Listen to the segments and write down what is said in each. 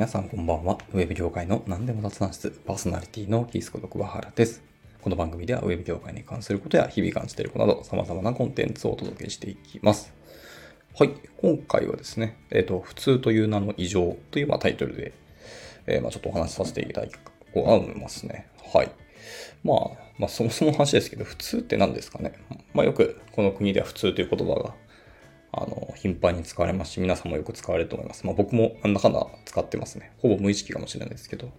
皆さんこんばんは。ウェブ業界の何でも雑談室、パーソナリティのキースこと桑原です。この番組ではウェブ業界に関することや日々感じていることなど様々なコンテンツをお届けしていきます。はい。今回はですね、えっ、と、普通という名の異常というまあタイトルで、えーまあちょっとお話しさせていただきたいと思いますね。はい。まあ、まあそもそも話ですけど、普通って何ですかね。まあよくこの国では普通という言葉があの、頻繁に使われますし、皆さんもよく使われると思います。まあ僕もなんだかんだ使ってますね。ほぼ無意識かもしれないですけど。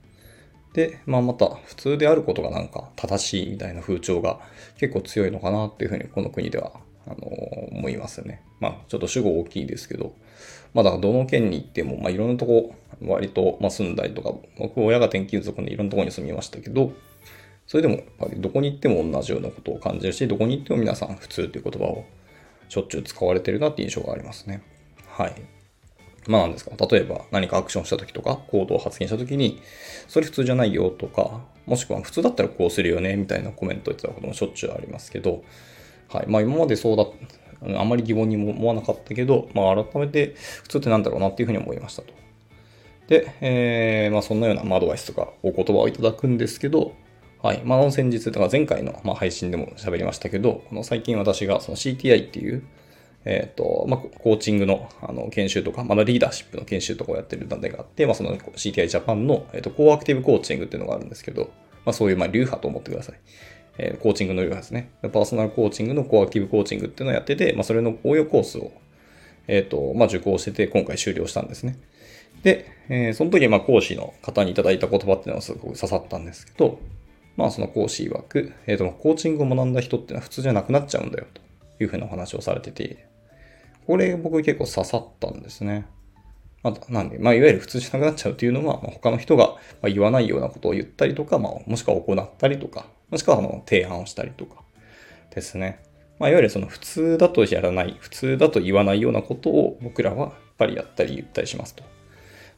で、まあまた、普通であることがなんか正しいみたいな風潮が結構強いのかなっていうふうにこの国では、あの思いますね。まあちょっと主語大きいですけど、まあだどの県に行っても、まあいろんなとこ、割と、ま住んだりとか、僕親が転勤族でいろんなとこに住みましたけど、それでもやっぱりどこに行っても同じようなことを感じるし、どこに行っても皆さん普通という言葉をしょっちゅう使われてるなって印象がありますね。はい。まあなんですか。例えば何かアクションした時とか行動を発言した時に、それ普通じゃないよとか、もしくは普通だったらこうするよねみたいなコメントを言ってたこともしょっちゅうありますけど、はい。まあ今までそうだ、あまり疑問にも思わなかったけど、まあ改めて普通ってなんだろうなっていうふうに思いましたと。で、えー、まあそんなようなアドバイスとかお言葉をいただくんですけど、はい。まあ、先日、とか前回の、ま、配信でも喋りましたけど、この最近私がその CTI っていう、えっ、と、まあ、コーチングのあの研修とか、まだリーダーシップの研修とかをやってる団体があって、まあ、その CTI ジャパンの、えっ、と、コーアクティブコーチングっていうのがあるんですけど、まあ、そういう、ま、流派と思ってください。えーコーチングの流派ですね。パーソナルコーチングのコーアクティブコーチングっていうのをやってて、まあ、それの応用コースを、えっ、と、まあ、受講してて、今回終了したんですね。で、えーその時、ま、講師の方にいただいた言葉っていうのはすごく刺さったんですけど、まあその講師曰く、えっ、と、コーチングを学んだ人ってのは普通じゃなくなっちゃうんだよというふうなお話をされてて、これ僕結構刺さったんですね。まあ、なんで、まあいわゆる普通じゃなくなっちゃうっていうのは、まあ、他の人が言わないようなことを言ったりとか、まあもしくは行ったりとか、もしくはあの提案をしたりとかですね。まあいわゆるその普通だとやらない、普通だと言わないようなことを僕らはやっぱりやったり言ったりしますと。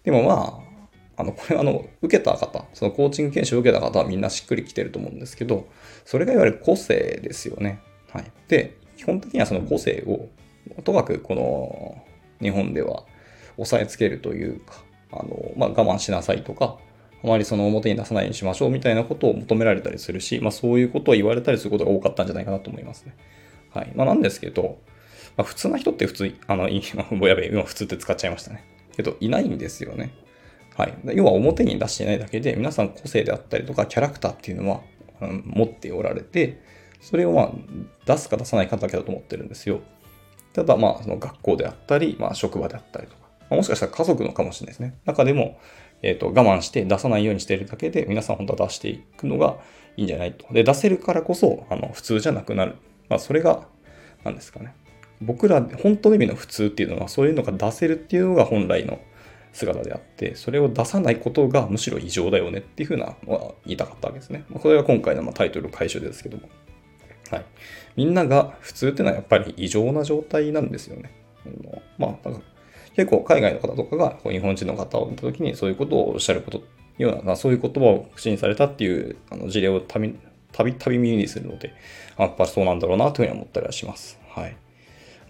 でもまあ、あの、これあの、受けた方、そのコーチング研修を受けた方はみんなしっくりきてると思うんですけど、それがいわゆる個性ですよね。はい。で、基本的にはその個性を、とかくこの、日本では抑えつけるというか、あの、まあ、我慢しなさいとか、あまりその表に出さないようにしましょうみたいなことを求められたりするし、まあそういうことを言われたりすることが多かったんじゃないかなと思いますね。はい。まあなんですけど、まあ普通な人って普通、あの、いもう やべえ、今普通って使っちゃいましたね。けど、いないんですよね。はい。要は表に出してないだけで、皆さん個性であったりとか、キャラクターっていうのは、うん持っておられて、それをまあ、出すか出さないかだけだと思ってるんですよ。ただ、まあ、その学校であったり、まあ、職場であったりとか、まあもしかしたら家族のかもしれないですね。中でも、えっ、と、我慢して出さないようにしているだけで、皆さん本当は出していくのがいいんじゃないと。で、出せるからこそ、あの、普通じゃなくなる。まあ、それが、なんですかね。僕ら、本当の意味の普通っていうのは、そういうのが出せるっていうのが本来の姿であって、それを出さないことがむしろ異常だよねっていうふうなのは言いたかったわけですね。これが今回のまあタイトル回収ですけども。はい。みんなが普通っていうのはやっぱり異常な状態なんですよね。まあ、なんか結構海外の方とかがこう日本人の方を見たときにそういうことをおっしゃること、ような、そういう言葉を口にされたっていうあの事例をたびたびたび耳にするので、やっぱりそうなんだろうなというふうに思ったりはします。はい。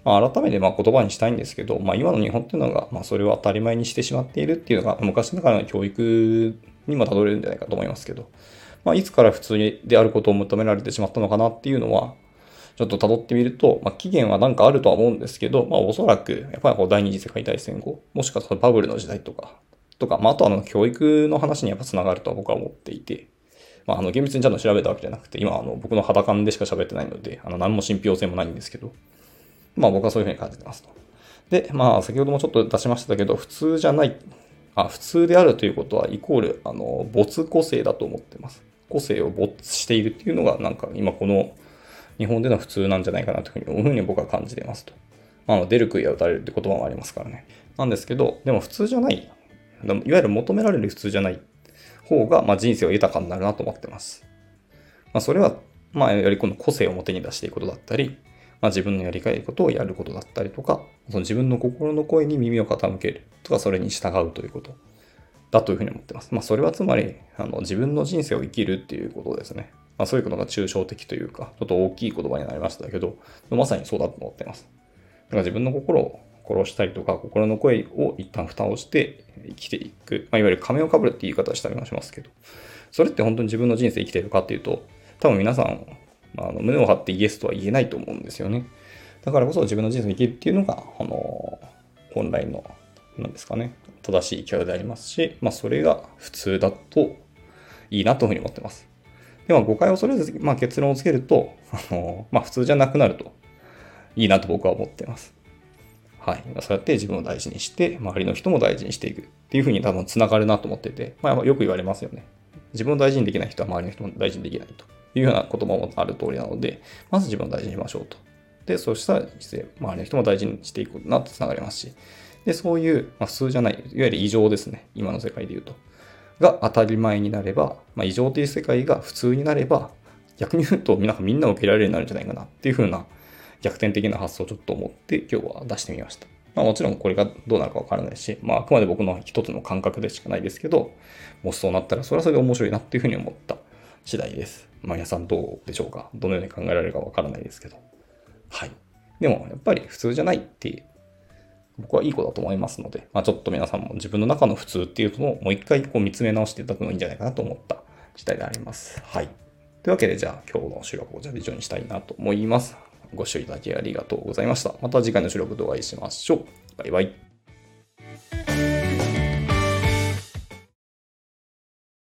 まあ、改めてま言葉にしたいんですけど、まあ、今の日本っていうのが、ま、それを当たり前にしてしまっているっていうのが、昔ながらの教育にもたどれるんじゃないかと思いますけど、まあ、いつから普通であることを求められてしまったのかなっていうのは、ちょっと辿ってみると、まあ、期限はなんかあるとは思うんですけど、まあ、おそらく、やっぱりこう第二次世界大戦後、もしくはそのバブルの時代とか、とか、まあ、あとあの、教育の話にやっぱ繋がるとは僕は思っていて、まあ、あの、厳密にちゃんと調べたわけじゃなくて、今、あの、僕の肌感でしか喋ってないので、あの、何も信憑性もないんですけど、まあ僕はそういうふうに感じてますと。で、まあ先ほどもちょっと出しましたけど、普通じゃない、あ、普通であるということはイコール、あの、没個性だと思ってます。個性を没しているっていうのが、なんか今この日本での普通なんじゃないかなというふうに、ふうに僕は感じてますと。まあ、出る杭は打たれるって言葉もありますからね。なんですけど、でも普通じゃない、いわゆる求められる普通じゃない方が、まあ人生は豊かになるなと思ってます。まあそれは、まあやはりこの個性を表に出していくことだったり、まあ、自分のやりたいことをやることだったりとか、その自分の心の声に耳を傾けるとか、それに従うということだというふうに思ってます。まあ、それはつまり、あの自分の人生を生きるっていうことですね。まあ、そういうことが抽象的というか、ちょっと大きい言葉になりましたけど、まさにそうだと思ってます。だから自分の心を殺したりとか、心の声を一旦蓋をして生きていく。まあ、いわゆる仮面をかぶるって言い方をしたりもしますけど、それって本当に自分の人生生きてるかっていうと、多分皆さん、あの胸を張ってイエスとは言えないと思うんですよね。だからこそ自分の人生を生きるっていうのが、あの、本来の、なんですかね、正しい生き方でありますし、まあ、それが普通だといいなというふうに思ってます。では、誤解をそれぞれ、まあ、結論をつけると、あの、まあ、普通じゃなくなるといいなと僕は思ってます。はい。そうやって自分を大事にして、周りの人も大事にしていくっていうふうに多分繋がるなと思ってて、まあ、よく言われますよね。自分を大事にできない人は周りの人も大事にできないというような言葉もある通りなので、まず自分を大事にしましょうと。で、そうしたら、周りの人も大事にしていくなと繋がりますし、で、そういう、まあ、普通じゃない、いわゆる異常ですね。今の世界で言うと。が当たり前になれば、まあ、異常という世界が普通になれば、逆に言うと、なんかみんな受けられるようになるんじゃないかなっていう風な逆転的な発想をちょっと思って今日は出してみました。まあもちろんこれがどうなるかわからないし、まああくまで僕の一つの感覚でしかないですけど、もしそうなったらそれはそれで面白いなっていうふうに思った次第です。まあ皆さんどうでしょうか？どのように考えられるかわからないですけど。はい。でもやっぱり普通じゃないって僕はいい子だと思いますので、まあちょっと皆さんも自分の中の普通っていうのをもう一回こう見つめ直していただくのがいいんじゃないかなと思った次第であります。はい。というわけでじゃあ今日の収録をじゃあ以上にしたいなと思います。ご視聴いただきありがとうございました。また次回の収録でお会いしましょう。バイバイ。